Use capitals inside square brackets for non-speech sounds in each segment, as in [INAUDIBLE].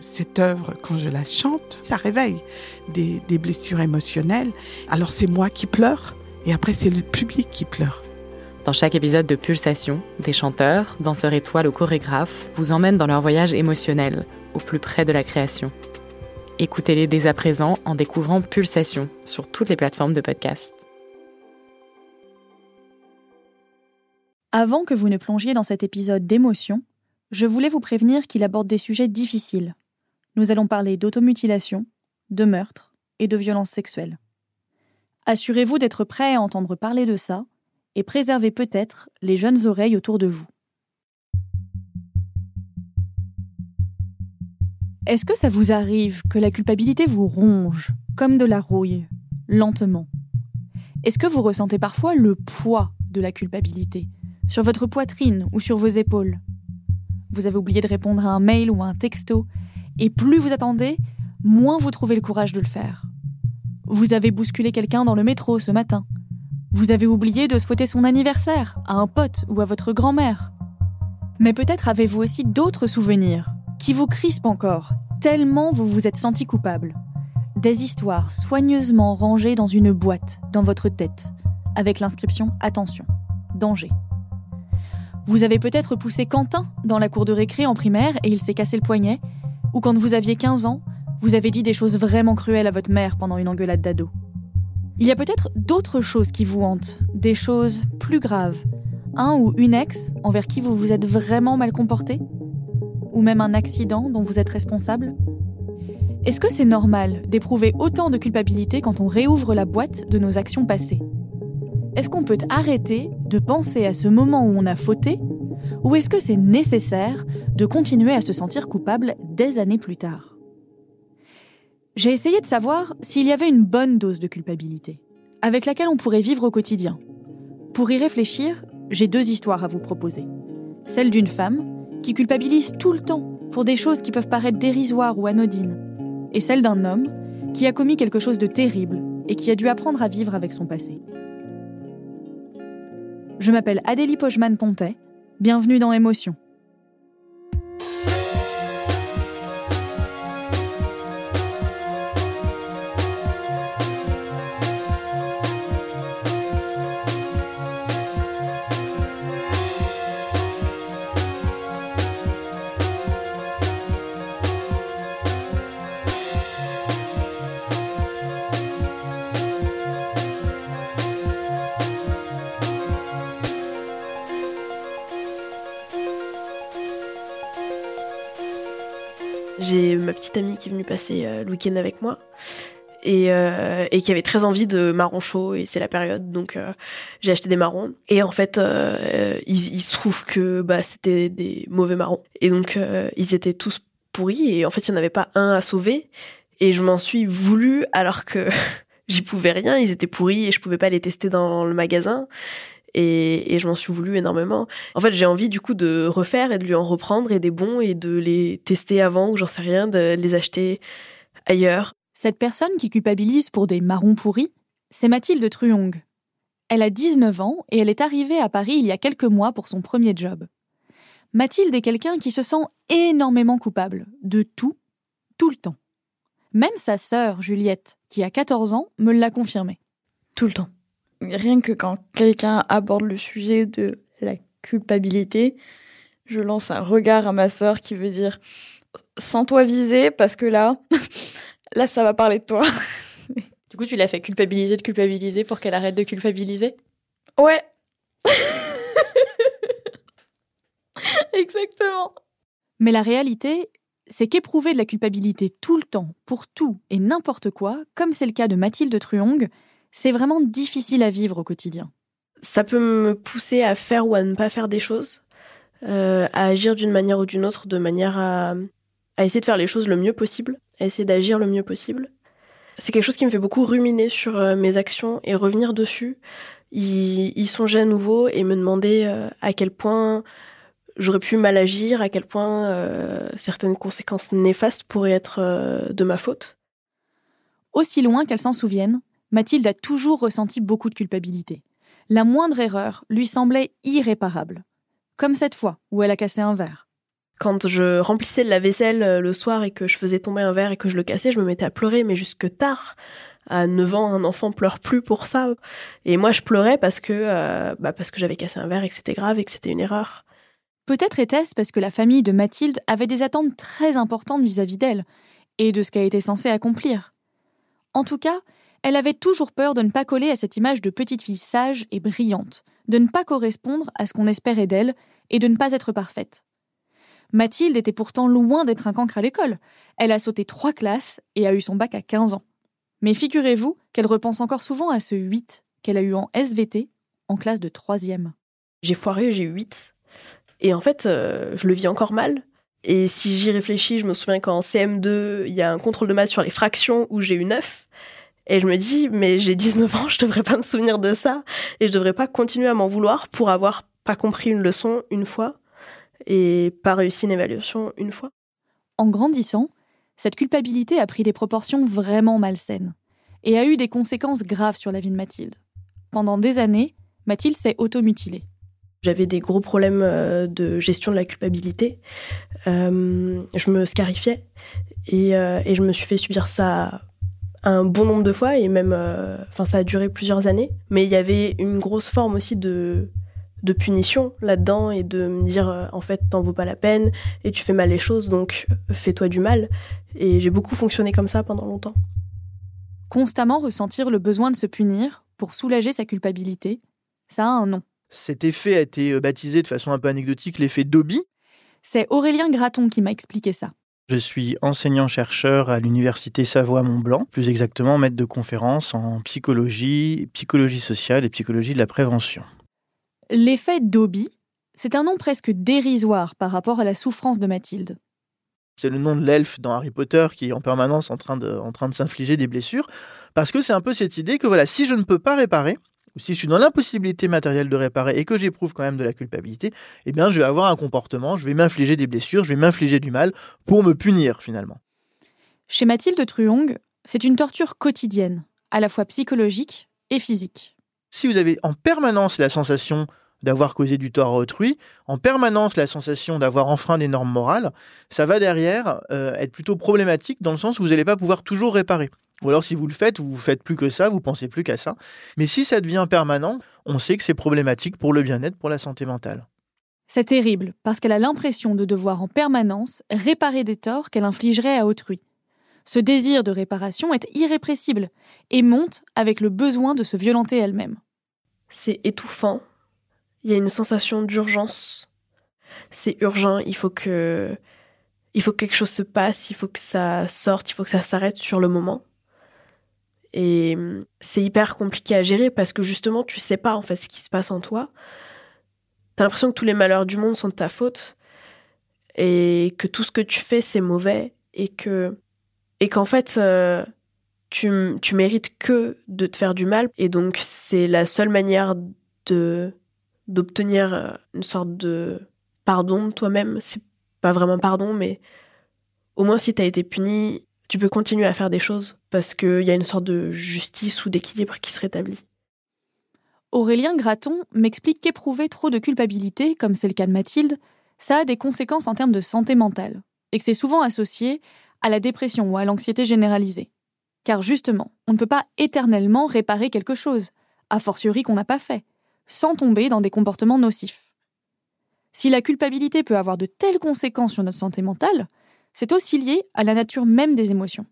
cette œuvre, quand je la chante, ça réveille des, blessures émotionnelles. Alors c'est moi qui pleure et après c'est le public qui pleure. Dans chaque épisode de Pulsation, des chanteurs, danseurs étoiles ou chorégraphes vous emmènent dans leur voyage émotionnel, au plus près de la création. Écoutez-les dès à présent en découvrant Pulsation sur toutes les plateformes de podcast. Avant que vous ne plongiez dans cet épisode d'émotion, je voulais vous prévenir qu'il aborde des sujets difficiles. Nous allons parler d'automutilation, de meurtre et de violence sexuelle. Assurez-vous d'être prêt à entendre parler de ça et préservez peut-être les jeunes oreilles autour de vous. Est-ce que ça vous arrive que la culpabilité vous ronge, comme de la rouille, lentement? Est-ce que vous ressentez parfois le poids de la culpabilité, sur votre poitrine ou sur vos épaules? Vous avez oublié de répondre à un mail ou un texto, et plus vous attendez, moins vous trouvez le courage de le faire. Vous avez bousculé quelqu'un dans le métro ce matin. Vous avez oublié de souhaiter son anniversaire à un pote ou à votre grand-mère. Mais peut-être avez-vous aussi d'autres souvenirs qui vous crispent encore, tellement vous vous êtes senti coupable. Des histoires soigneusement rangées dans une boîte dans votre tête, avec l'inscription Attention, danger. Vous avez peut-être poussé Quentin dans la cour de récré en primaire et il s'est cassé le poignet, ou quand vous aviez 15 ans, vous avez dit des choses vraiment cruelles à votre mère pendant une engueulade d'ado. Il y a peut-être d'autres choses qui vous hantent, des choses plus graves. Un ou une ex envers qui vous vous êtes vraiment mal comporté? Ou même un accident dont vous êtes responsable? Est-ce que c'est normal d'éprouver autant de culpabilité quand on réouvre la boîte de nos actions passées? Est-ce qu'on peut arrêter de penser à ce moment où on a fauté ou est-ce que c'est nécessaire de continuer à se sentir coupable des années plus tard? J'ai essayé de savoir s'il y avait une bonne dose de culpabilité, avec laquelle on pourrait vivre au quotidien. Pour y réfléchir, j'ai deux histoires à vous proposer. Celle d'une femme qui culpabilise tout le temps pour des choses qui peuvent paraître dérisoires ou anodines, et celle d'un homme qui a commis quelque chose de terrible et qui a dû apprendre à vivre avec son passé. Je m'appelle Adélie Pojman-Pontet. Bienvenue dans Émotion. Qui est venue passer euh, le week-end avec moi. Et, euh, et, qui avait très envie de marrons chauds et c'est la période donc euh, j'ai acheté des marrons. Et en fait il, se trouve que bah c'était des mauvais marrons. Et donc ils étaient tous pourris et en fait il n'y en avait pas un à sauver. Et je m'en suis voulu alors que [LAUGHS] j'y pouvais rien. Ils étaient pourris et je pouvais pas les tester dans le magasin et, et je m'en suis voulu énormément. En fait, j'ai envie du coup de refaire et de lui en reprendre et des bons et de les tester avant ou j'en sais rien, de les acheter ailleurs. Cette personne qui culpabilise pour des marrons pourris, c'est Mathilde Truong. Elle a 19 ans et elle est arrivée à Paris il y a quelques mois pour son premier job. Mathilde est quelqu'un qui se sent énormément coupable de tout, tout le temps. Même sa sœur, Juliette, qui a 14 ans, me l'a confirmé. Tout le temps rien que quand quelqu'un aborde le sujet de la culpabilité, je lance un regard à ma sœur qui veut dire sans toi viser parce que là, [LAUGHS] là ça va parler de toi. [LAUGHS] du coup, tu l'as fait culpabiliser de culpabiliser pour qu'elle arrête de culpabiliser? Ouais. [LAUGHS] Exactement. Mais la réalité, c'est qu'éprouver de la culpabilité tout le temps, pour tout et n'importe quoi, comme c'est le cas de Mathilde Truong, c'est vraiment difficile à vivre au quotidien. Ça peut me pousser à faire ou à ne pas faire des choses, euh, à agir d'une manière ou d'une autre, de manière à, essayer de faire les choses le mieux possible. à essayer d'agir le mieux possible. C'est quelque chose qui me fait beaucoup ruminer sur euh, mes actions et revenir dessus, y, y songer à nouveau et me demander euh, à quel point j'aurais pu mal agir, à quel point euh, certaines conséquences néfastes pourraient être de ma faute. Aussi loin qu'elle s'en souvienne, Mathilde a toujours ressenti beaucoup de culpabilité. La moindre erreur lui semblait irréparable. Comme cette fois où elle a cassé un verre. Quand je remplissais la vaisselle euh, le soir et que je faisais tomber un verre et que je le cassais, je me mettais à pleurer, mais jusque tard. À 9 ans, un enfant pleure plus pour ça. Et moi, je pleurais parce que, euh, bah parce que j'avais cassé un verre et que c'était grave et que c'était une erreur. Peut-être était-ce parce que la famille de Mathilde avait des attentes très importantes vis-à-vis d'elle et de ce qu'elle était censée accomplir. En tout cas, elle avait toujours peur de ne pas coller à cette image de petite fille sage et brillante, de ne pas correspondre à ce qu'on espérait d'elle et de ne pas être parfaite. Mathilde était pourtant loin d'être un cancre à l'école. Elle a sauté trois classes et a eu son bac à 15 ans. Mais figurez-vous qu'elle repense encore souvent à ce 8 qu'elle a eu en SVT en classe de troisième. J'ai foiré, j'ai eu 8. Et en fait, euh, je le vis encore mal. Et si j'y réfléchis, je me souviens qu'en CM2, il y a un contrôle de maths sur les fractions où j'ai eu 9. Et je me dis, mais j'ai 19 ans, je devrais pas me souvenir de ça. Et je devrais pas continuer à m'en vouloir pour avoir pas compris une leçon une fois et pas réussi une évaluation une fois. En grandissant, cette culpabilité a pris des proportions vraiment malsaines et a eu des conséquences graves sur la vie de Mathilde. Pendant des années, Mathilde s'est automutilée. J'avais des gros problèmes euh, de gestion de la culpabilité. Euh, je me scarifiais et, euh, et, je me suis fait subir ça un bon nombre de fois et même, enfin, ça a duré plusieurs années. Mais il y avait une grosse forme aussi de de punition là-dedans et de me dire euh, en fait t'en vaut pas la peine et tu fais mal les choses donc fais-toi du mal et j'ai beaucoup fonctionné comme ça pendant longtemps. Constamment ressentir le besoin de se punir pour soulager sa culpabilité, ça a un nom. Cet effet a été euh, baptisé de façon un peu anecdotique l'effet Dobby. C'est Aurélien Graton qui m'a expliqué ça. Je suis enseignant-chercheur à l'Université Savoie-Mont-Blanc, plus exactement maître de conférences en psychologie, psychologie sociale et psychologie de la prévention. L'effet Dobby, c'est un nom presque dérisoire par rapport à la souffrance de Mathilde. C'est le nom de l'elfe dans Harry Potter qui est en permanence en train de, en train de s'infliger des blessures. Parce que c'est un peu cette idée que voilà, si je ne peux pas réparer, ou si je suis dans l'impossibilité matérielle de réparer et que j'éprouve quand même de la culpabilité, eh bien je vais avoir un comportement, je vais m'infliger des blessures, je vais m'infliger du mal pour me punir finalement. Chez Mathilde Truong, c'est une torture quotidienne, à la fois psychologique et physique si vous avez en permanence la sensation d'avoir causé du tort à autrui, en permanence la sensation d'avoir enfreint des normes morales, ça va derrière euh, être plutôt problématique dans le sens où vous n'allez pas pouvoir toujours réparer. Ou alors si vous le faites, vous ne faites plus que ça, vous pensez plus qu'à ça. Mais si ça devient permanent, on sait que c'est problématique pour le bien-être, pour la santé mentale. C'est terrible, parce qu'elle a l'impression de devoir en permanence réparer des torts qu'elle infligerait à autrui. Ce désir de réparation est irrépressible et monte avec le besoin de se violenter elle-même c'est étouffant. Il y a une sensation d'urgence. C'est urgent, il faut que il faut que quelque chose se passe, il faut que ça sorte, il faut que ça s'arrête sur le moment. Et c'est hyper compliqué à gérer parce que justement, tu sais pas en fait ce qui se passe en toi. T'as l'impression que tous les malheurs du monde sont de ta faute et que tout ce que tu fais c'est mauvais et que et qu'en fait euh, tu, tu mérites que de te faire du mal. Et donc, c'est la seule manière de d'obtenir euh, une sorte de pardon de toi-même. C'est pas vraiment pardon, mais au moins si t'as été puni, tu peux continuer à faire des choses parce qu'il y a une sorte de justice ou d'équilibre qui se rétablit. Aurélien Graton m'explique qu'éprouver trop de culpabilité, comme c'est le cas de Mathilde, ça a des conséquences en termes de santé mentale, et que c'est souvent associé à la dépression ou à l'anxiété généralisée. Car justement, on ne peut pas éternellement réparer quelque chose, a fortiori qu'on n'a pas fait, sans tomber dans des comportements nocifs. Si la culpabilité peut avoir de telles conséquences sur notre santé mentale, c'est aussi lié à la nature même des émotions.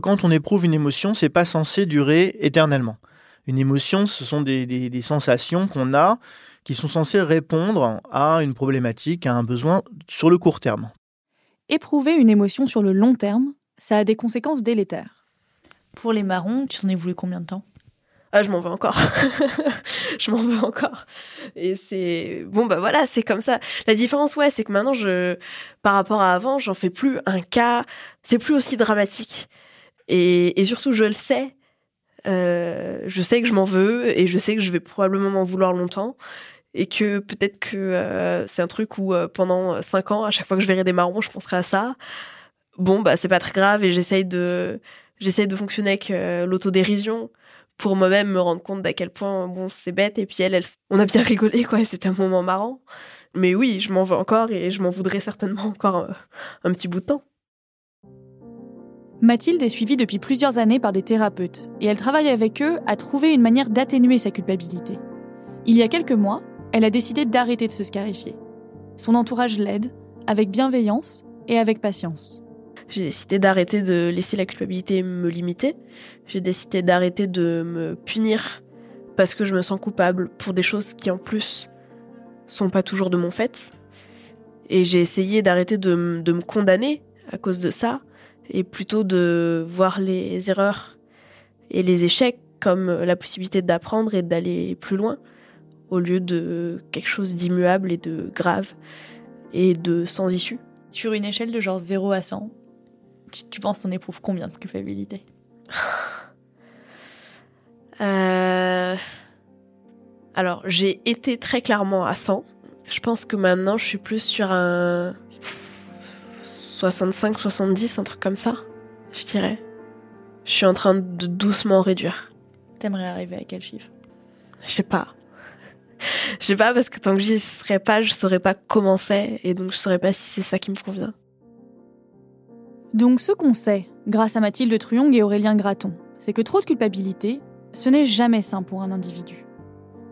Quand on éprouve une émotion, c'est pas censé durer éternellement. Une émotion, ce sont des, des sensations qu'on a qui sont censées répondre à une problématique, à un besoin sur le court terme. Éprouver une émotion sur le long terme, ça a des conséquences délétères. Pour les marrons, tu en es voulu combien de temps? Ah, je m'en veux encore. [LAUGHS] je m'en veux encore. Et c'est bon bah voilà, c'est comme ça. La différence ouais, c'est que maintenant je par rapport à avant, j'en fais plus un cas, c'est plus aussi dramatique. Et, surtout je le sais. Euh, je sais que je m'en veux et je sais que je vais probablement m'en vouloir longtemps et que peut-être que euh, c'est un truc où euh, pendant cinq ans, à chaque fois que je verrai des marrons, je penserai à ça. Bon bah c'est pas très grave et j'essaye de j'essaye de fonctionner avec l'autodérision pour moi-même me rendre compte d'à quel point bon c'est bête et puis elle, elle on a bien [LAUGHS] rigolé quoi c'était un moment marrant mais oui je m'en veux encore et je m'en voudrais certainement encore un petit bout de temps Mathilde est suivie depuis plusieurs années par des thérapeutes et elle travaille avec eux à trouver une manière d'atténuer sa culpabilité. Il y a quelques mois, elle a décidé d'arrêter de se scarifier. Son entourage l'aide, avec bienveillance et avec patience. J'ai décidé d'arrêter de laisser la culpabilité me limiter. J'ai décidé d'arrêter de me punir parce que je me sens coupable pour des choses qui en plus sont pas toujours de mon fait. Et j'ai essayé d'arrêter de, me condamner à cause de ça et plutôt de voir les erreurs et les échecs comme la possibilité d'apprendre et d'aller plus loin au lieu de quelque chose d'immuable et de grave et de sans issue. Sur une échelle de genre 0 à 100, tu, penses qu'on éprouve combien de culpabilité? [LAUGHS] Euh... Alors, j'ai été très clairement à 100. Je pense que maintenant, je suis plus sur un 65, 70, un truc comme ça, je dirais. Je suis en train de doucement réduire. T'aimerais arriver à quel chiffre? Je sais pas. Je sais pas parce que tant que j'y serais pas, je saurais pas comment c'est et donc je saurais pas si c'est ça qui me convient. Donc ce qu'on sait, grâce à Mathilde Truong et Aurélien Graton, c'est que trop de culpabilité, ce n'est jamais sain pour un individu.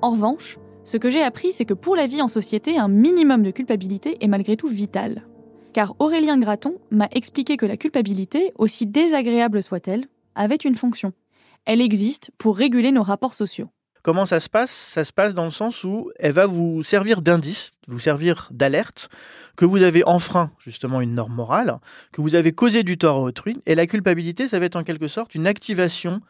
En revanche, ce que j'ai appris, c'est que pour la vie en société, un minimum de culpabilité est malgré tout vital. Car Aurélien Graton m'a expliqué que la culpabilité, aussi désagréable soit-elle, avait une fonction. Elle existe pour réguler nos rapports sociaux. Comment ça se passe? Ça se passe dans le sens où elle va vous servir d'indice, vous servir d'alerte, que vous avez enfreint justement une norme morale, que vous avez causé du tort à autrui, et la culpabilité, ça va être en quelque sorte une activation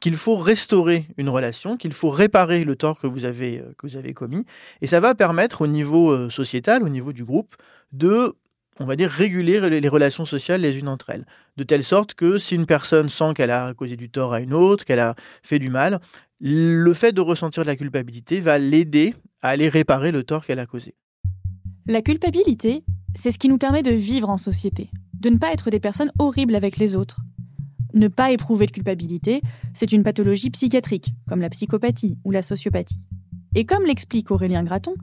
qu'il faut restaurer une relation, qu'il faut réparer le tort que vous avez, euh, que vous avez commis, et ça va permettre au niveau euh, sociétal, au niveau du groupe, de on va dire, réguler les relations sociales les unes entre elles. De telle sorte que si une personne sent qu'elle a causé du tort à une autre, qu'elle a fait du mal, le fait de ressentir de la culpabilité va l'aider à aller réparer le tort qu'elle a causé. La culpabilité, c'est ce qui nous permet de vivre en société, de ne pas être des personnes horribles avec les autres. Ne pas éprouver de culpabilité, c'est une pathologie psychiatrique, comme la psychopathie ou la sociopathie. Et comme l'explique Aurélien Graton,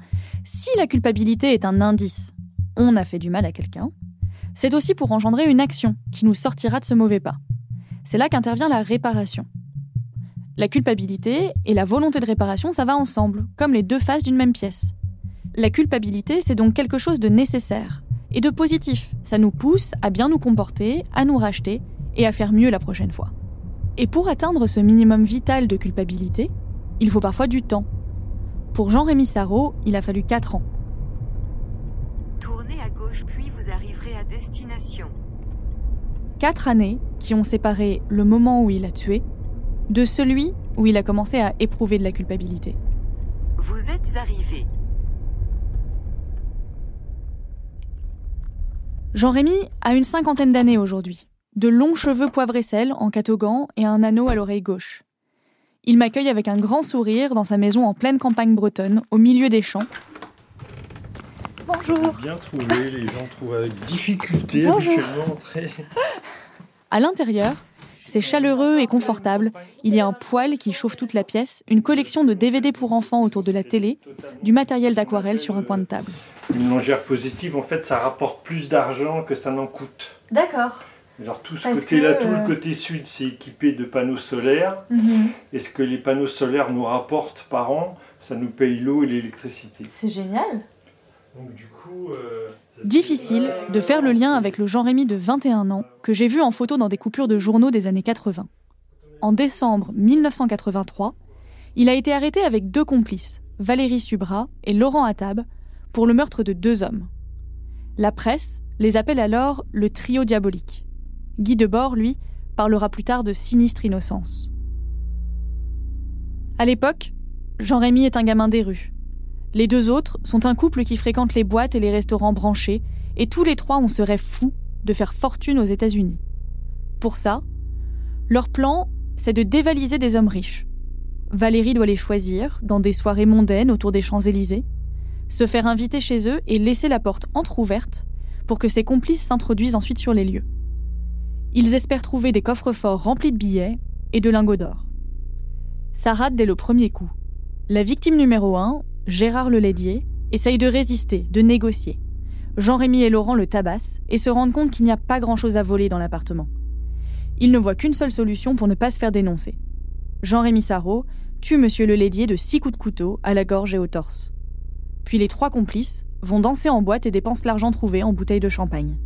si la culpabilité est un indice, on a fait du mal à quelqu'un, c'est aussi pour engendrer une action qui nous sortira de ce mauvais pas. C'est là qu'intervient la réparation. La culpabilité et la volonté de réparation, ça va ensemble, comme les deux faces d'une même pièce. La culpabilité, c'est donc quelque chose de nécessaire et de positif. Ça nous pousse à bien nous comporter, à nous racheter et à faire mieux la prochaine fois. Et pour atteindre ce minimum vital de culpabilité, il faut parfois du temps. Pour Jean-Rémy Sarrault, il a fallu 4 ans. Gauche puis vous arriverez à destination. 4 années qui ont séparé le moment où il a tué de celui où il a commencé à éprouver de la culpabilité. Vous êtes arrivé. Jean-Rémy a une cinquantaine d'années aujourd'hui, de longs cheveux poivre et sel en catogan et un anneau à l'oreille gauche. Il m'accueille avec un grand sourire dans sa maison en pleine campagne bretonne, au milieu des champs. Bonjour. Bien trouvé, les gens trouvent avec difficulté habituellement. Très... À l'intérieur, c'est chaleureux et confortable. Il y a un poêle qui chauffe toute la pièce, une collection de DVD pour enfants autour de la télé, du matériel d'aquarelle sur un coin de table. Une longère positive, en fait, ça rapporte plus d'argent que ça n'en coûte. D'accord. Alors tout ce côté-là, tout le euh, côté sud, c'est équipé de panneaux solaires. Mhm. Et ce que les panneaux solaires nous rapportent par an, ça nous paye l'eau et l'électricité. C'est génial. Donc du coup, euh, Difficile de faire le lien avec le Jean-Rémy de 21 ans que j'ai vu en photo dans des coupures de journaux des années 80. En décembre 1983, il a été arrêté avec deux complices, Valérie Subra et Laurent Attab, pour le meurtre de deux hommes. La presse les appelle alors le trio diabolique. Guy Debord, lui, parlera plus tard de sinistre innocence. À l'époque, Jean-Rémy est un gamin des rues. Les deux autres sont un couple qui fréquente les boîtes et les restaurants branchés, et tous les trois ont ce rêve fou de faire fortune aux États-Unis. Pour ça, leur plan, c'est de dévaliser des hommes riches. Valérie doit les choisir dans des soirées mondaines autour des Champs-Élysées, se faire inviter chez eux et laisser la porte entr'ouverte pour que ses complices s'introduisent ensuite sur les lieux. Ils espèrent trouver des coffres forts remplis de billets et de lingots d'or. Ça rate dès le premier coup. La victime numéro 1, Gérard Lelédier, essaye de résister, de négocier. Jean-Rémy et Laurent le tabassent et se rendent compte qu'il n'y a pas grand-chose à voler dans l'appartement. Ils ne voient qu'une seule solution pour ne pas se faire dénoncer. Jean-Rémy Sarrault tue Monsieur Lelédier de six coups de couteau à la gorge et au torse. Puis les trois complices vont danser en boîte et dépensent l'argent trouvé en bouteilles de champagne.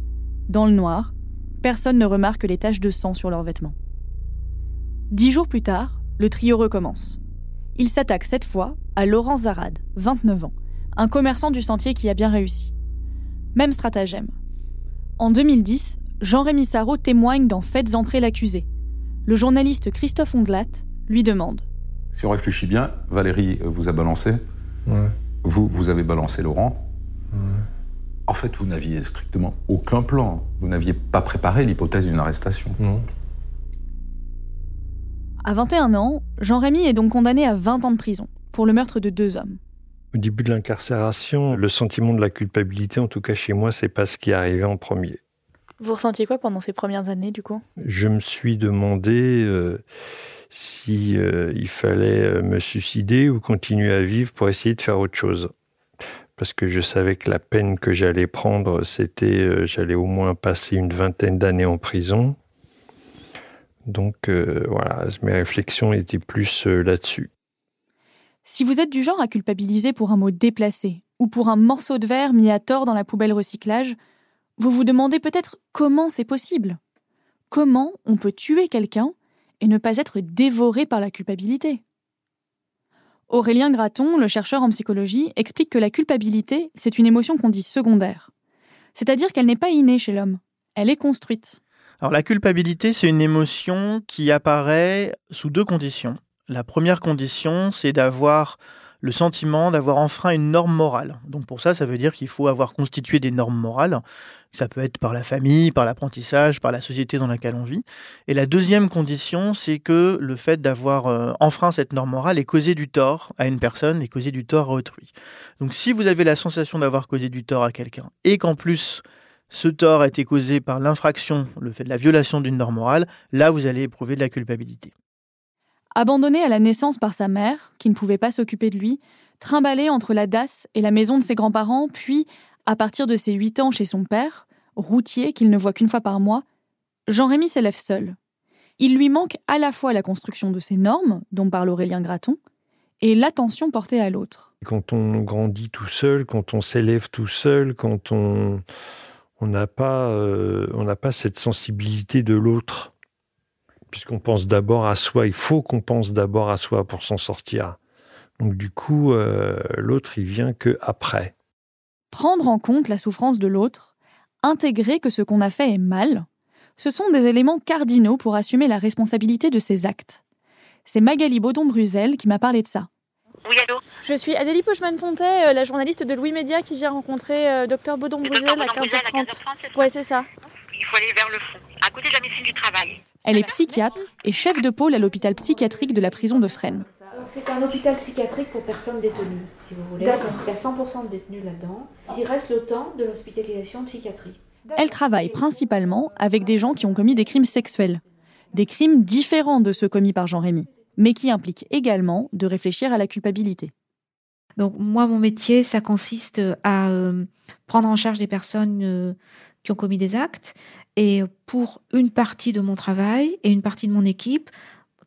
Dans le noir, personne ne remarque les taches de sang sur leurs vêtements. Dix jours plus tard, le trio recommence. Il s'attaque cette fois à Laurent Zarad, 29 ans, un commerçant du sentier qui a bien réussi. Même stratagème. En 2010, Jean-Rémy Sarrault témoigne dans Faites entrer l'accusé. Le journaliste Christophe Onglat lui demande Si on réfléchit bien, Valérie vous a balancé. Vous, vous avez balancé Laurent. En fait, vous n'aviez strictement aucun plan. Vous n'aviez pas préparé l'hypothèse d'une arrestation. Non. À 21 ans, Jean-Rémy est donc condamné à 20 ans de prison pour le meurtre de deux hommes. Au début de l'incarcération, le sentiment de la culpabilité, en tout cas chez moi, c'est pas ce qui est arrivé en premier. Vous ressentiez quoi pendant ces premières années, du coup? Je me suis demandé euh, si euh, il fallait euh, me suicider ou continuer à vivre pour essayer de faire autre chose. Parce que je savais que la peine que j'allais prendre, c'était euh, j'allais au moins passer une vingtaine d'années en prison. Donc euh, voilà, mes réflexions étaient plus euh, là-dessus. Si vous êtes du genre à culpabiliser pour un mot déplacé ou pour un morceau de verre mis à tort dans la poubelle recyclage, vous vous demandez peut-être comment c'est possible. Comment on peut tuer quelqu'un et ne pas être dévoré par la culpabilité? Aurélien Graton, le chercheur en psychologie, explique que la culpabilité, c'est une émotion qu'on dit secondaire. C'est-à-dire qu'elle n'est pas innée chez l'homme, elle est construite. Alors la culpabilité, c'est une émotion qui apparaît sous deux conditions. La première condition, c'est d'avoir le sentiment d'avoir enfreint une norme morale. Donc pour ça, ça veut dire qu'il faut avoir constitué des normes morales. Ça peut être par la famille, par l'apprentissage, par la société dans laquelle on vit. Et la deuxième condition, c'est que le fait d'avoir euh, enfreint cette norme morale est causé du tort à une personne et causé du tort à autrui. Donc si vous avez la sensation d'avoir causé du tort à quelqu'un et qu'en plus ce tort a été causé par l'infraction, le fait de la violation d'une norme morale, là vous allez éprouver de la culpabilité. Abandonné à la naissance par sa mère, qui ne pouvait pas s'occuper de lui, trimballé entre la DAS et la maison de ses grands-parents, puis, à partir de ses 8 ans chez son père, routier qu'il ne voit qu'une fois par mois, Jean-Rémy s'élève seul. Il lui manque à la fois la construction de ses normes, dont parle Aurélien Graton, et l'attention portée à l'autre. Quand on grandit tout seul, quand on s'élève tout seul, quand on on n'a pas euh, on n'a pas cette sensibilité de l'autre puisqu'on pense d'abord à soi. Il faut qu'on pense d'abord à soi pour s'en sortir. Donc du coup, euh, l'autre, il vient que après. Prendre en compte la souffrance de l'autre, intégrer que ce qu'on a fait est mal, ce sont des éléments cardinaux pour assumer la responsabilité de ses actes. C'est Magali Baudon-Bruzel qui m'a parlé de ça. Oui, allô Je suis Adélie Pochman-Pontet, euh, la journaliste de Louis Média qui vient rencontrer euh, Dr Baudon-Bruzel à 15h30. Ouais, c'est ça. Il faut aller vers le fond, à côté de la médecine du travail. Elle est psychiatre et chef de pôle à l'hôpital psychiatrique de la prison de Fresnes. C'est un hôpital psychiatrique pour personnes détenues, si vous voulez. D'accord. Il y a 100% de détenus là-dedans. Il reste le temps de l'hospitalisation psychiatrie. Elle travaille principalement avec des gens qui ont commis des crimes sexuels. Des crimes différents de ceux commis par Jean-Rémy, mais qui impliquent également de réfléchir à la culpabilité. Donc moi, mon métier, ça consiste à euh, prendre en charge des personnes euh, qui ont commis des actes et pour une partie de mon travail et une partie de mon équipe,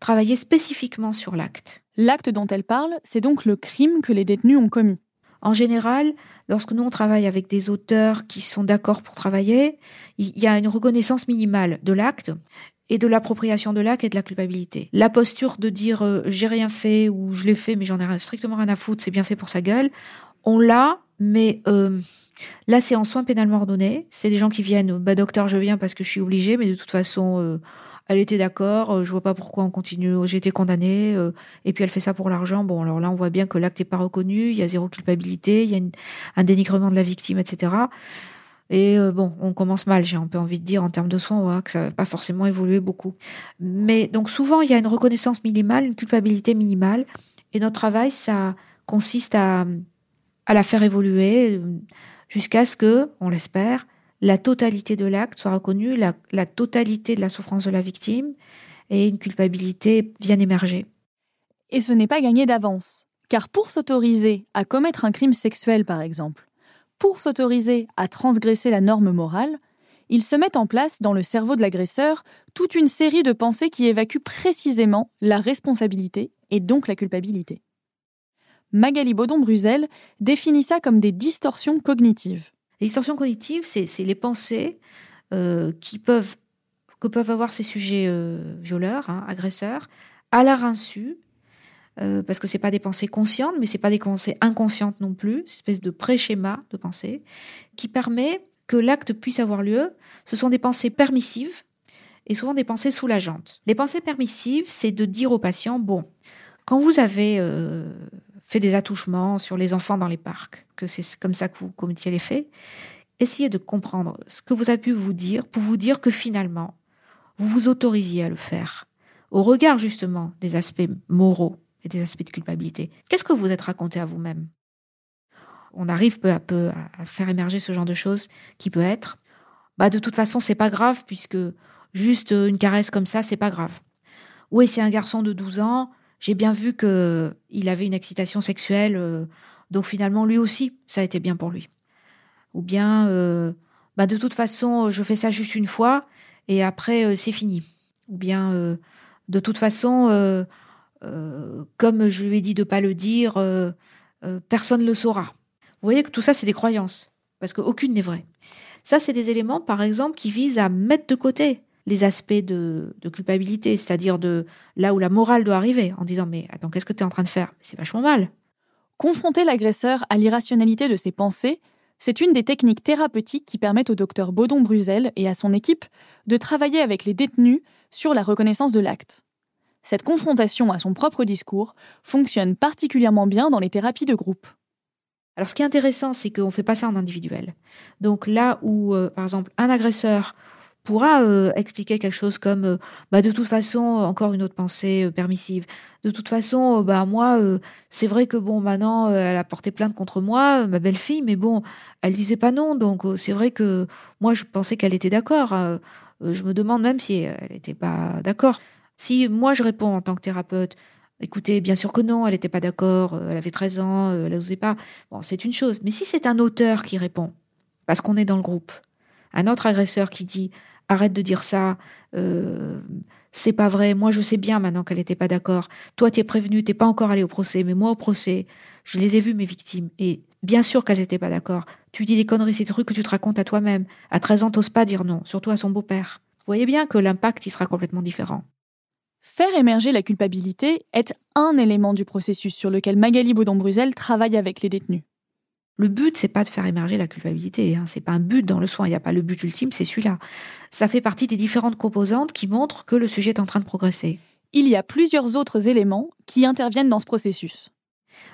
travailler spécifiquement sur l'acte. L'acte dont elle parle, c'est donc le crime que les détenus ont commis. En général, lorsque nous on travaille avec des auteurs qui sont d'accord pour travailler, il y a une reconnaissance minimale de l'acte et de l'appropriation de l'acte et de la culpabilité. La posture de dire euh, j'ai rien fait ou je l'ai fait mais j'en ai strictement rien à foutre, c'est bien fait pour sa gueule, on l'a, mais euh, là c'est en soins pénalement ordonnés. C'est des gens qui viennent, bah docteur je viens parce que je suis obligée, mais de toute façon euh, elle était d'accord, euh, je vois pas pourquoi on continue, j'ai été condamnée, euh, et puis elle fait ça pour l'argent. Bon, alors là, on voit bien que l'acte n'est pas reconnu, il y a zéro culpabilité, il y a un dénigrement de la victime, etc. Et euh, bon, on commence mal, j'ai un peu envie de dire, en termes de soins, que ça va pas forcément évoluer beaucoup. Mais donc souvent, il y a une reconnaissance minimale, une culpabilité minimale, et notre travail, ça consiste à, à la faire évoluer jusqu'à ce que, on l'espère, la totalité de l'acte soit reconnue, la, totalité de la souffrance de la victime et une culpabilité vienne émerger. Et ce n'est pas gagné d'avance, car pour s'autoriser à commettre un crime sexuel par exemple, pour s'autoriser à transgresser la norme morale, il se met en place dans le cerveau de l'agresseur toute une série de pensées qui évacuent précisément la responsabilité et donc la culpabilité. Magali Baudon-Bruzel définit ça comme des distorsions cognitives. Les distorsions cognitives, c'est les pensées euh, que peuvent avoir ces sujets euh, violeurs, hein, agresseurs, à leur insu, euh, parce que c'est pas des pensées conscientes, mais c'est pas des pensées inconscientes non plus, une espèce de pré-schéma de pensée qui permet que l'acte puisse avoir lieu. Ce sont des pensées permissives et souvent des pensées soulageantes. Les pensées permissives, c'est de dire au patient bon, quand vous avez fait des attouchements sur les enfants dans les parcs, que c'est comme ça que vous commettiez les faits, essayez de comprendre ce que vous a pu vous dire pour vous dire que finalement, vous vous autorisiez à le faire, au regard justement des aspects moraux des aspects de culpabilité. Qu'est-ce que vous êtes raconté à vous-même? On arrive peu à peu à faire émerger ce genre de choses qui peut être, bah de toute façon c'est pas grave puisque juste une caresse comme ça c'est pas grave. Oui c'est un garçon de 12 ans, j'ai bien vu que il avait une excitation sexuelle, euh, donc finalement lui aussi, ça a été bien pour lui. Ou bien, euh, bah de toute façon, je fais ça juste une fois et après euh, c'est fini. Ou bien, de toute façon, comme je lui ai dit de pas le dire, personne ne le saura. Vous voyez que tout ça, c'est des croyances, parce qu'aucune n'est vraie. Ça, c'est des éléments, par exemple, qui visent à mettre de côté les aspects de, culpabilité, c'est-à-dire de là où la morale doit arriver, en disant mais attends, qu'est-ce que tu es en train de faire? C'est vachement mal. Confronter l'agresseur à l'irrationalité de ses pensées, c'est une des techniques thérapeutiques qui permettent au docteur Baudon-Bruzel et à son équipe de travailler avec les détenus sur la reconnaissance de l'acte. Cette confrontation à son propre discours fonctionne particulièrement bien dans les thérapies de groupe. Alors ce qui est intéressant, c'est qu'on ne fait pas ça en individuel. Donc là où, euh, par exemple, un agresseur pourra euh, expliquer quelque chose comme euh, bah de toute façon encore une autre pensée permissive de toute façon bah moi c'est vrai que bon maintenant elle a porté plainte contre moi ma belle-fille mais bon elle disait pas non donc c'est vrai que moi je pensais qu'elle était d'accord je me demande même si elle n'était pas d'accord si moi je réponds en tant que thérapeute Écoutez, bien sûr que non, elle n'était pas d'accord, elle avait 13 ans, elle n'osait pas. Bon, c'est une chose. Mais si c'est un auteur qui répond, parce qu'on est dans le groupe, un autre agresseur qui dit arrête de dire ça, euh, c'est pas vrai, moi je sais bien maintenant qu'elle n'était pas d'accord. Toi, tu es prévenu, t'es pas encore allé au procès, mais moi au procès, je les ai vues, mes victimes, et bien sûr qu'elles n'étaient pas d'accord. Tu dis des conneries, c'est des trucs que tu te racontes à toi-même. À 13 ans, t'oses pas dire non, surtout à son beau-père. Vous voyez bien que l'impact, il sera complètement différent. Faire émerger la culpabilité est un élément du processus sur lequel Magali Baudon-Bruzel travaille avec les détenus. Le but, c'est pas de faire émerger la culpabilité. Hein. C'est pas un but dans le soin. Il n'y a pas le but ultime, c'est celui-là. Ça fait partie des différentes composantes qui montrent que le sujet est en train de progresser. Il y a plusieurs autres éléments qui interviennent dans ce processus.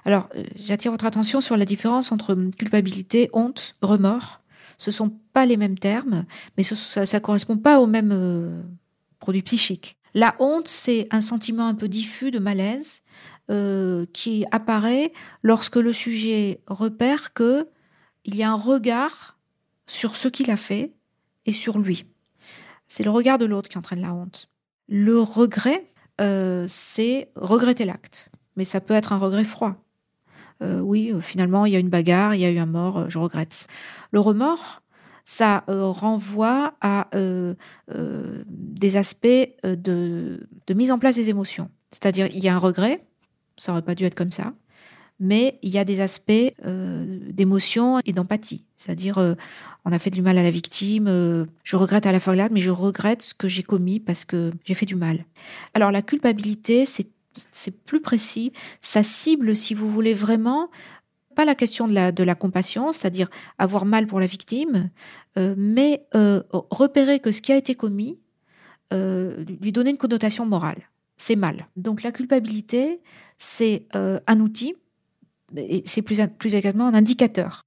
Alors, euh, j'attire votre attention sur la différence entre culpabilité, honte, remords. Ce sont pas les mêmes termes, mais ça, ne correspond pas au même euh, produit psychique. La honte, c'est un sentiment un peu diffus de malaise euh, qui apparaît lorsque le sujet repère que il y a un regard sur ce qu'il a fait et sur lui. C'est le regard de l'autre qui entraîne la honte. Le regret, euh, c'est regretter l'acte, mais ça peut être un regret froid. Euh, oui, finalement, il y a une bagarre, il y a eu un mort, je regrette. Le remords, ça renvoie à des aspects de, mise en place des émotions. C'est-à-dire, il y a un regret, ça aurait pas dû être comme ça. Mais il y a des aspects euh, d'émotion et d'empathie. C'est-à-dire, euh, on a fait du mal à la victime, euh, je regrette à la fois mais je regrette ce que j'ai commis parce que j'ai fait du mal. Alors la culpabilité, c'est plus précis. Ça cible, si vous voulez vraiment, pas la question de la, de la compassion, c'est-à-dire avoir mal pour la victime, mais repérer que ce qui a été commis euh, lui donner une connotation morale. C'est mal. Donc la culpabilité, c'est euh, un outil, et c'est plus, plus également un indicateur.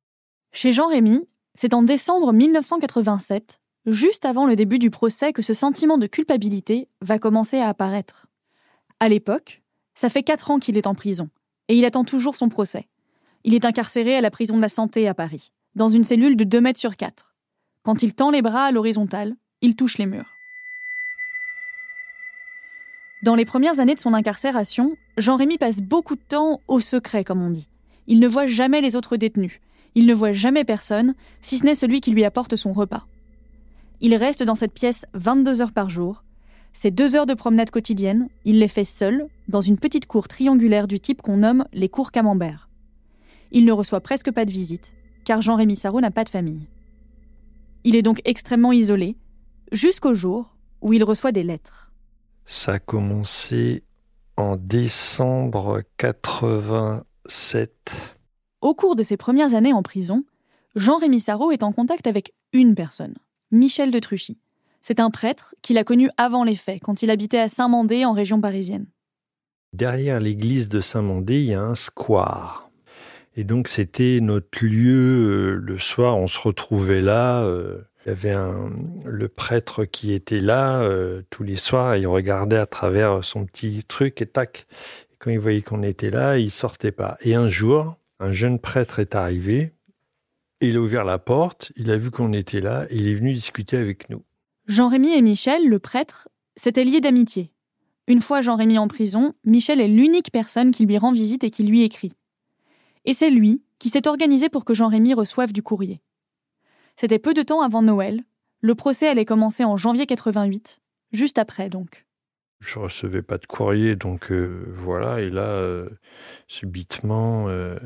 Chez Jean-Rémy, c'est en décembre 1987, juste avant le début du procès, que ce sentiment de culpabilité va commencer à apparaître. À l'époque, ça fait quatre ans qu'il est en prison, et il attend toujours son procès. Il est incarcéré à la prison de la Santé à Paris, dans une cellule de 2 mètres sur 4. Quand il tend les bras à l'horizontale, il touche les murs. Dans les premières années de son incarcération, Jean-Rémy passe beaucoup de temps au secret, comme on dit. Il ne voit jamais les autres détenus. Il ne voit jamais personne, si ce n'est celui qui lui apporte son repas. Il reste dans cette pièce 22 heures par jour. Ces deux heures de promenade quotidienne, il les fait seul, dans une petite cour triangulaire du type qu'on nomme les cours camembert. Il ne reçoit presque pas de visites, car Jean-Rémy Sarraud n'a pas de famille. Il est donc extrêmement isolé, jusqu'au jour où il reçoit des lettres. Ça a commencé en décembre 87. Au cours de ses premières années en prison, Jean-Rémy Sarraud est en contact avec une personne, Michel de Truchy. C'est un prêtre qu'il a connu avant les faits, quand il habitait à Saint-Mandé, en région parisienne. Derrière l'église de Saint-Mandé, il y a un square. Et donc, c'était notre lieu. Euh, le soir, on se retrouvait là. Euh, il y avait un, le prêtre qui était là euh, tous les soirs. Il regardait à travers son petit truc et tac. quand il voyait qu'on était là, il sortait pas. Et un jour, un jeune prêtre est arrivé. Il a ouvert la porte. Il a vu qu'on était là. Et il est venu discuter avec nous. Jean-Rémy et Michel, le prêtre, s'étaient liés d'amitié. Une fois Jean-Rémy en prison, Michel est l'unique personne qui lui rend visite et qui lui écrit. Et c'est lui qui s'est organisé pour que Jean-Rémy reçoive du courrier. C'était peu de temps avant Noël. Le procès allait commencer en janvier 88, juste après donc. Je recevais pas de courrier, donc euh, voilà. Et là, euh, subitement, euh,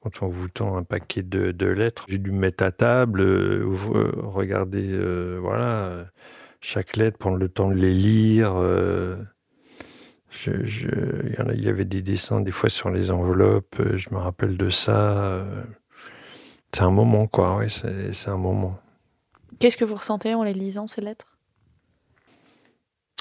quand on vous tend un paquet de, lettres, j'ai dû me mettre à table, regarder, voilà, chaque lettre, prendre le temps de les lire. Il y avait des dessins des fois sur les enveloppes, je me rappelle de ça. C'est un moment, quoi, oui, c'est un moment. Qu'est-ce que vous ressentez en les lisant, ces lettres?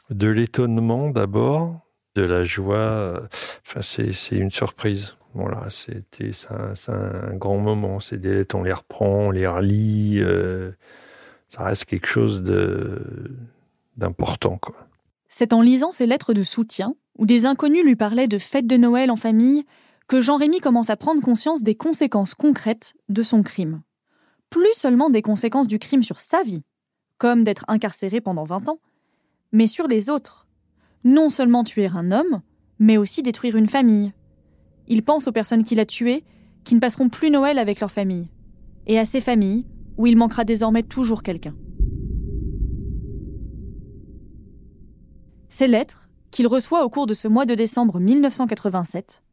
De l'étonnement d'abord, de la joie. Enfin, c'est une surprise. Voilà, c'était un, un, grand moment. C'est des lettres, on les reprend, on les relit. Euh, ça reste quelque chose d'important, quoi. C'est en lisant ces lettres de soutien, où des inconnus lui parlaient de fêtes de Noël en famille, que Jean-Rémy commence à prendre conscience des conséquences concrètes de son crime. Plus seulement des conséquences du crime sur sa vie, comme d'être incarcéré pendant 20 ans, mais sur les autres. Non seulement tuer un homme, mais aussi détruire une famille. Il pense aux personnes qu'il a tuées, qui ne passeront plus Noël avec leur famille, et à ces familles où il manquera désormais toujours quelqu'un. Ces lettres, qu'il reçoit au cours de ce mois de décembre 1987,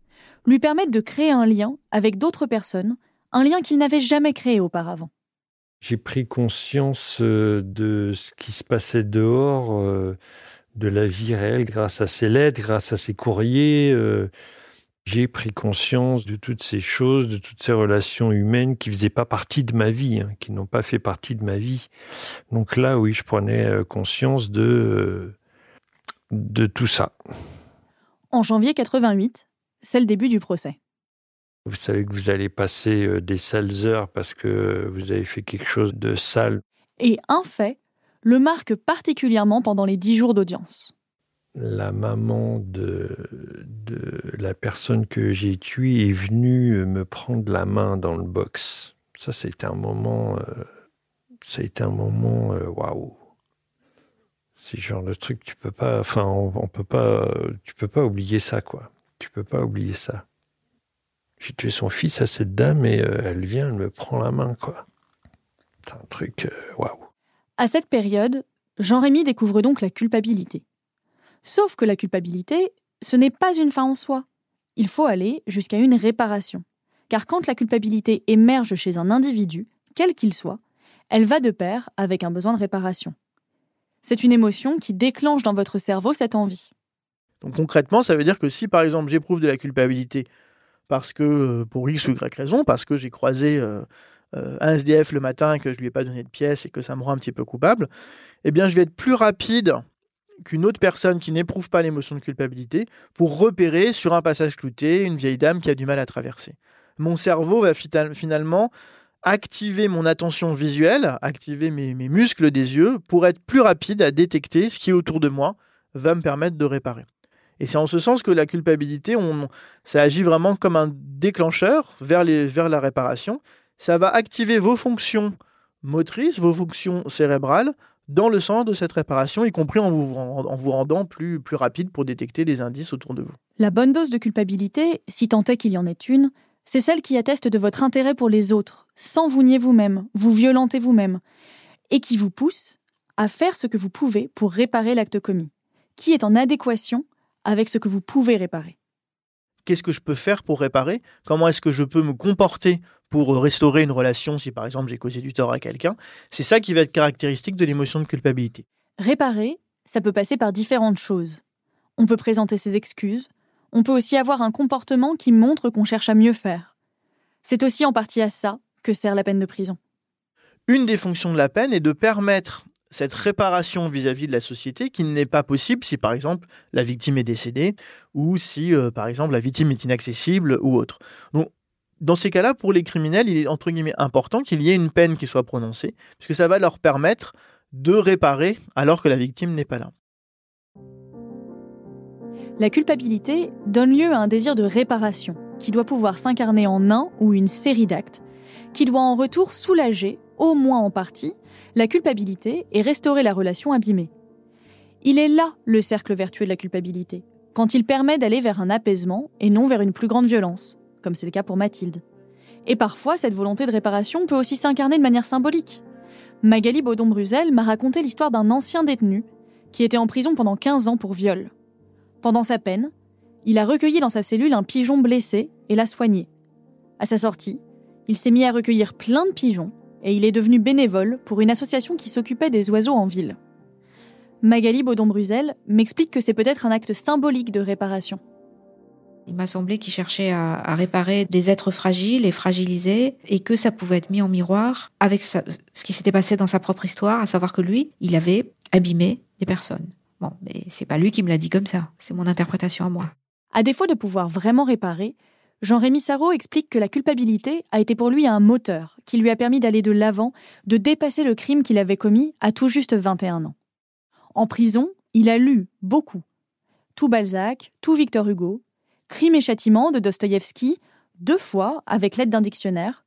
lui permettent de créer un lien avec d'autres personnes, un lien qu'il n'avait jamais créé auparavant. J'ai pris conscience euh, de ce qui se passait dehors, euh, de la vie réelle grâce à ces lettres, grâce à ces courriers. Euh. J'ai pris conscience de toutes ces choses, de toutes ces relations humaines qui ne faisaient pas partie de ma vie, hein, qui n'ont pas fait partie de ma vie. Donc là, oui, je prenais conscience de, de tout ça. En janvier 88, c'est le début du procès. Vous savez que vous allez passer euh, des sales heures parce que vous avez fait quelque chose de sale. Et un fait le marque particulièrement pendant les dix jours d'audience. La maman de, de la personne que j'ai tuée est venue me prendre la main dans le box. Ça, c'était un moment. Euh, ça a été un moment. Euh, waouh! C'est le genre de truc, tu peux pas. Enfin, on, peut pas. Tu peux pas oublier ça, quoi. Tu peux pas oublier ça. J'ai tué son fils à cette dame et euh, elle vient, elle me prend la main, quoi. C'est un truc, euh, waouh. À cette période, Jean-Rémy découvre donc la culpabilité. Sauf que la culpabilité, ce n'est pas une fin en soi. Il faut aller jusqu'à une réparation. Car quand la culpabilité émerge chez un individu, quel qu'il soit, elle va de pair avec un besoin de réparation. C'est une émotion qui déclenche dans votre cerveau cette envie. Donc concrètement, ça veut dire que si par exemple j'éprouve de la culpabilité parce que euh, pour X ou Y raison, parce que j'ai croisé euh, euh, un SDF le matin et que je lui ai pas donné de pièces et que ça me rend un petit peu coupable, eh bien je vais être plus rapide qu'une autre personne qui n'éprouve pas l'émotion de culpabilité pour repérer sur un passage clouté une vieille dame qui a du mal à traverser. Mon cerveau va finalement activer mon attention visuelle, activer mes, muscles des yeux pour être plus rapide à détecter ce qui est autour de moi, va me permettre de réparer. Et c'est en ce sens que la culpabilité, ça agit vraiment comme un déclencheur vers la réparation. Ça va activer vos fonctions motrices, vos fonctions cérébrales, dans le sens de cette réparation, y compris en vous, en vous rendant plus, plus rapide pour détecter des indices autour de vous. La bonne dose de culpabilité, si tant est qu'il y en ait une, c'est celle qui atteste de votre intérêt pour les autres, sans vous nier vous-même, vous violenter vous-même, et qui vous pousse à faire ce que vous pouvez pour réparer l'acte commis, qui est en adéquation avec ce que vous pouvez réparer. Qu'est-ce que je peux faire pour réparer? Comment est-ce que je peux me comporter pour restaurer une relation si par exemple j'ai causé du tort à quelqu'un? C'est ça qui va être caractéristique de l'émotion de culpabilité. Réparer, ça peut passer par différentes choses. On peut présenter ses excuses, on peut aussi avoir un comportement qui montre qu'on cherche à mieux faire. C'est aussi en partie à ça que sert la peine de prison. Une des fonctions de la peine est de permettre cette réparation vis-à-vis de la société qui n'est pas possible si par exemple la victime est décédée ou si euh, par exemple la victime est inaccessible ou autre. Donc dans ces cas-là, pour les criminels, il est entre guillemets important qu'il y ait une peine qui soit prononcée, puisque ça va leur permettre de réparer alors que la victime n'est pas là. La culpabilité donne lieu à un désir de réparation, qui doit pouvoir s'incarner en un ou une série d'actes, qui doit en retour soulager, au moins en partie, la culpabilité et restaurer la relation abîmée. Il est là le cercle vertueux de la culpabilité, quand il permet d'aller vers un apaisement et non vers une plus grande violence, comme c'est le cas pour Mathilde. Et parfois, cette volonté de réparation peut aussi s'incarner de manière symbolique. Magali Baudon-Bruzel m'a raconté l'histoire d'un ancien détenu qui était en prison pendant 15 ans pour viol. Pendant sa peine, il a recueilli dans sa cellule un pigeon blessé et l'a soigné. À sa sortie, il s'est mis à recueillir plein de pigeons et il est devenu bénévole pour une association qui s'occupait des oiseaux en ville. Magali Baudon-Bruzel m'explique que c'est peut-être un acte symbolique de réparation. Il m'a semblé qu'il cherchait à, réparer des êtres fragiles et fragilisés et que ça pouvait être mis en miroir avec ce qui s'était passé dans sa propre histoire, à savoir que lui, il avait abîmé des personnes. Bon, mais c'est pas lui qui me l'a dit comme ça, c'est mon interprétation à moi. À défaut de pouvoir vraiment réparer, Jean-Rémy Sarrault explique que la culpabilité a été pour lui un moteur qui lui a permis d'aller de l'avant, de dépasser le crime qu'il avait commis à tout juste 21 ans. En prison, il a lu beaucoup. Tout Balzac, tout Victor Hugo, Crime et châtiment de Dostoïevski, deux fois avec l'aide d'un dictionnaire.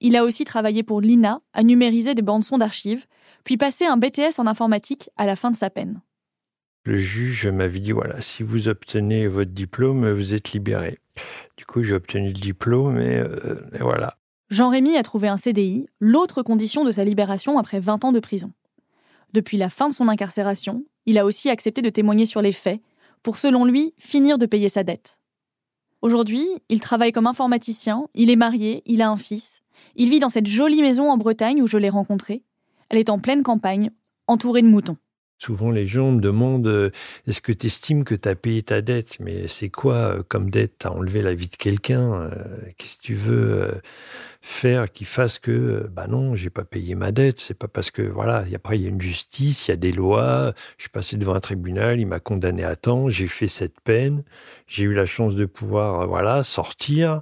Il a aussi travaillé pour l'INA à numériser des bandes-sons d'archives, puis passé un BTS en informatique à la fin de sa peine. Le juge m'avait dit voilà, si vous obtenez votre diplôme, vous êtes libéré. Du coup, j'ai obtenu le diplôme et, euh, voilà. Jean-Rémy a trouvé un CDI, l'autre condition de sa libération après 20 ans de prison. Depuis la fin de son incarcération, il a aussi accepté de témoigner sur les faits pour, selon lui, finir de payer sa dette. Aujourd'hui, il travaille comme informaticien, il est marié, il a un fils. Il vit dans cette jolie maison en Bretagne où je l'ai rencontré. Elle est en pleine campagne, entourée de moutons. Souvent, les gens me demandent euh, est-ce que tu estimes que tu as payé ta dette? Mais c'est quoi euh, comme dette? Tu as enlevé la vie de quelqu'un euh, Qu'est-ce que tu veux faire qui fasse que bah non, j'ai pas payé ma dette? C'est pas parce que voilà, après il y a une justice, il y a des lois. Je suis passé devant un tribunal, il m'a condamné à temps, j'ai fait cette peine, j'ai eu la chance de pouvoir voilà sortir,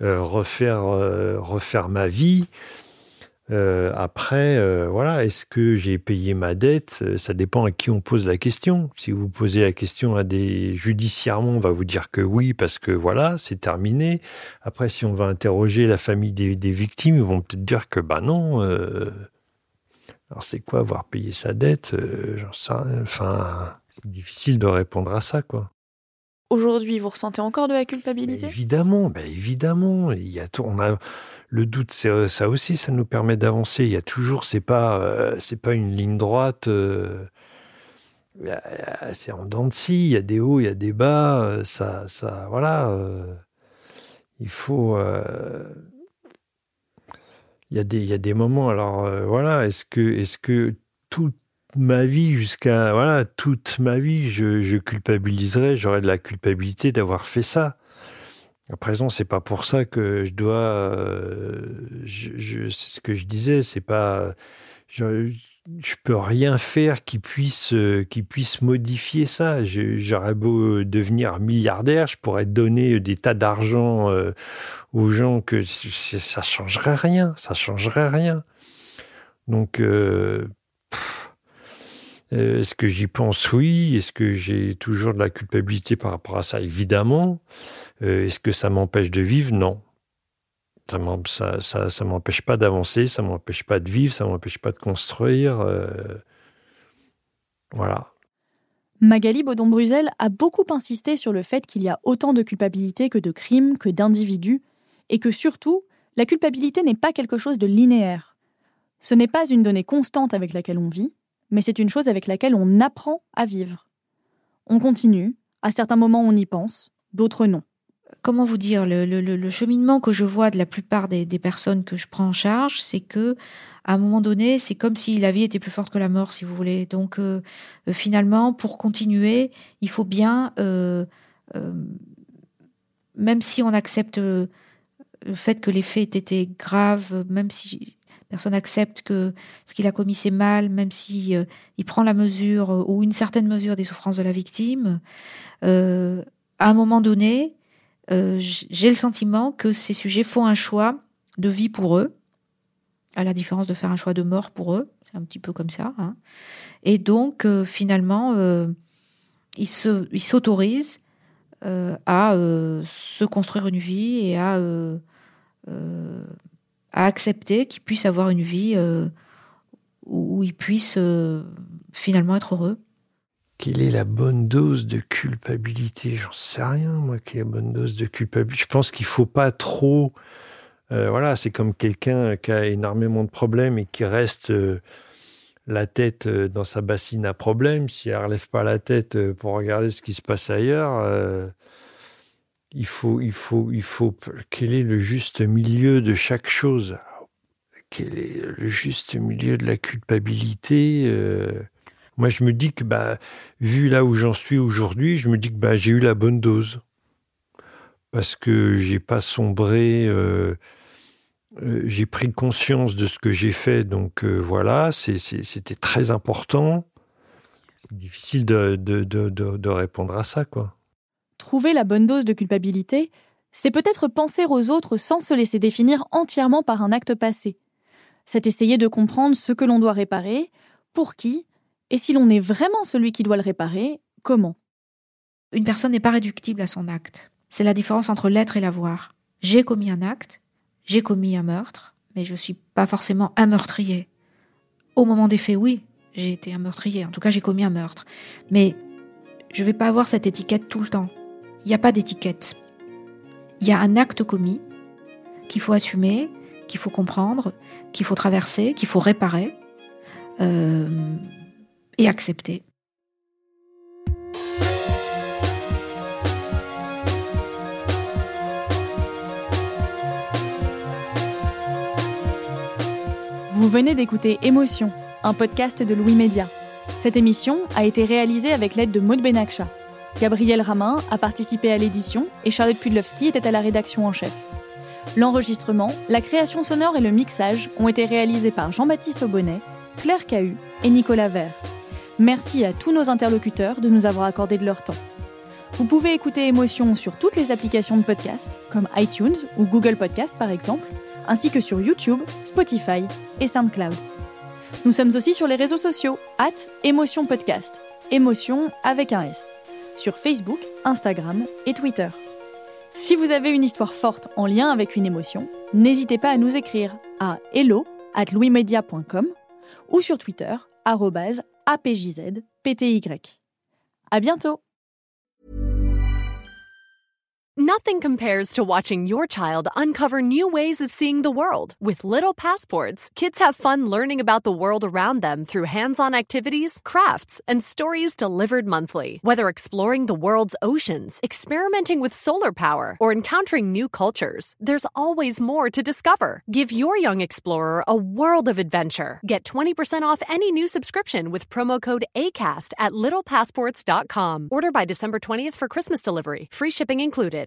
refaire refaire ma vie. Euh, après, euh, voilà, est-ce que j'ai payé ma dette? Euh, Ça dépend à qui on pose la question. Si vous posez la question à des judiciairement, on va vous dire que oui, parce que voilà, c'est terminé. Après, si on va interroger la famille des, victimes, ils vont peut-être dire que bah non. alors c'est quoi avoir payé sa dette? Ça, Enfin, c'est difficile de répondre à ça, quoi. Aujourd'hui, vous ressentez encore de la culpabilité? Évidemment, bah évidemment. Il y a on a le doute, euh, ça aussi, ça nous permet d'avancer. Il y a toujours, c'est pas, euh, c'est pas une ligne droite. Euh, c'est en dents de scie. Il y a des hauts, il y a des bas. ça, ça, voilà. il faut. il y a des, moments. Alors voilà. Est-ce que, toute ma vie jusqu'à voilà toute ma vie, je, je culpabiliserais. J'aurais de la culpabilité d'avoir fait ça. À présent, c'est pas pour ça que je dois. Euh, je, c'est ce que je disais. C'est pas. je peux rien faire qui puisse, euh, qui puisse modifier ça. J'aurais beau devenir milliardaire, je pourrais donner des tas d'argent euh, aux gens que ça changerait rien, ça changerait rien. Donc, euh, est-ce que j'y pense? Oui. Est-ce que j'ai toujours de la culpabilité par rapport à ça? Évidemment. Est-ce que ça m'empêche de vivre? Non ça ça, ça, m'empêche pas d'avancer, ça m'empêche pas de vivre, ça m'empêche pas de construire. Euh, voilà. Magali Baudon-Bruzel a beaucoup insisté sur le fait qu'il y a autant de culpabilité que de crimes, que d'individus, et que surtout, la culpabilité n'est pas quelque chose de linéaire. Ce n'est pas une donnée constante avec laquelle on vit, mais c'est une chose avec laquelle on apprend à vivre. On continue, à certains moments on y pense, d'autres non comment vous dire, le, cheminement que je vois de la plupart des, personnes que je prends en charge, c'est que à un moment donné, c'est comme si la vie était plus forte que la mort, si vous voulez. Donc, euh, euh, finalement, pour continuer, il faut bien, euh, même si on accepte le fait que les faits aient été graves, même si personne accepte que ce qu'il a commis c'est mal, même si il prend la mesure ou une certaine mesure des souffrances de la victime, à un moment donné, euh, j'ai le sentiment que ces sujets font un choix de vie pour eux, à la différence de faire un choix de mort pour eux. C'est un petit peu comme ça. Hein. Et donc, euh, finalement, euh, ils s'autorisent à se construire une vie et à, à accepter qu'ils puissent avoir une vie où ils puissent finalement être heureux. Quelle est la bonne dose de culpabilité? J'en sais rien, moi, quelle est la bonne dose de culpabilité. Je pense qu'il faut pas trop. Euh, voilà, c'est comme quelqu'un qui a énormément de problèmes et qui reste euh, la tête euh, dans sa bassine à problème. Si elle ne relève pas la tête pour regarder ce qui se passe ailleurs, il faut, il faut, il faut. Quel est le juste milieu de chaque chose? Quel est le juste milieu de la culpabilité? Moi, je me dis que, bah, vu là où j'en suis aujourd'hui, je me dis que bah, j'ai eu la bonne dose. Parce que j'ai pas sombré, euh, euh, j'ai pris conscience de ce que j'ai fait, donc euh, voilà, c'était très important. C'est difficile de, de, répondre à ça, quoi. Trouver la bonne dose de culpabilité, c'est peut-être penser aux autres sans se laisser définir entièrement par un acte passé. C'est essayer de comprendre ce que l'on doit réparer, pour qui, et si l'on est vraiment celui qui doit le réparer, comment Une personne n'est pas réductible à son acte. C'est la différence entre l'être et l'avoir. J'ai commis un acte, j'ai commis un meurtre, mais je ne suis pas forcément un meurtrier. Au moment des faits, oui, j'ai été un meurtrier. En tout cas, j'ai commis un meurtre. Mais je ne vais pas avoir cette étiquette tout le temps. Il n'y a pas d'étiquette. Il y a un acte commis qu'il faut assumer, qu'il faut comprendre, qu'il faut traverser, qu'il faut réparer. Euh, et accepter. Vous venez d'écouter Émotion, un podcast de Louis Média. Cette émission a été réalisée avec l'aide de Maud Benakcha. Gabriel Ramin a participé à l'édition et Charlotte Pudlowski était à la rédaction en chef. L'enregistrement, la création sonore et le mixage ont été réalisés par Jean-Baptiste Aubonnet, Claire Cahu et Nicolas Vert. Merci à tous nos interlocuteurs de nous avoir accordé de leur temps. Vous pouvez écouter Émotion sur toutes les applications de podcast, comme iTunes ou Google Podcast par exemple, ainsi que sur YouTube, Spotify et SoundCloud. Nous sommes aussi sur les réseaux sociaux, at Émotion Podcast, émotion avec un S, sur Facebook, Instagram et Twitter. Si vous avez une histoire forte en lien avec une émotion, n'hésitez pas à nous écrire à hello at ou sur Twitter, APJZ, PTY. À bientôt! Nothing compares to watching your child uncover new ways of seeing the world. With Little Passports, kids have fun learning about the world around them through hands on activities, crafts, and stories delivered monthly. Whether exploring the world's oceans, experimenting with solar power, or encountering new cultures, there's always more to discover. Give your young explorer a world of adventure. Get 20% off any new subscription with promo code ACAST at littlepassports.com. Order by December 20th for Christmas delivery. Free shipping included.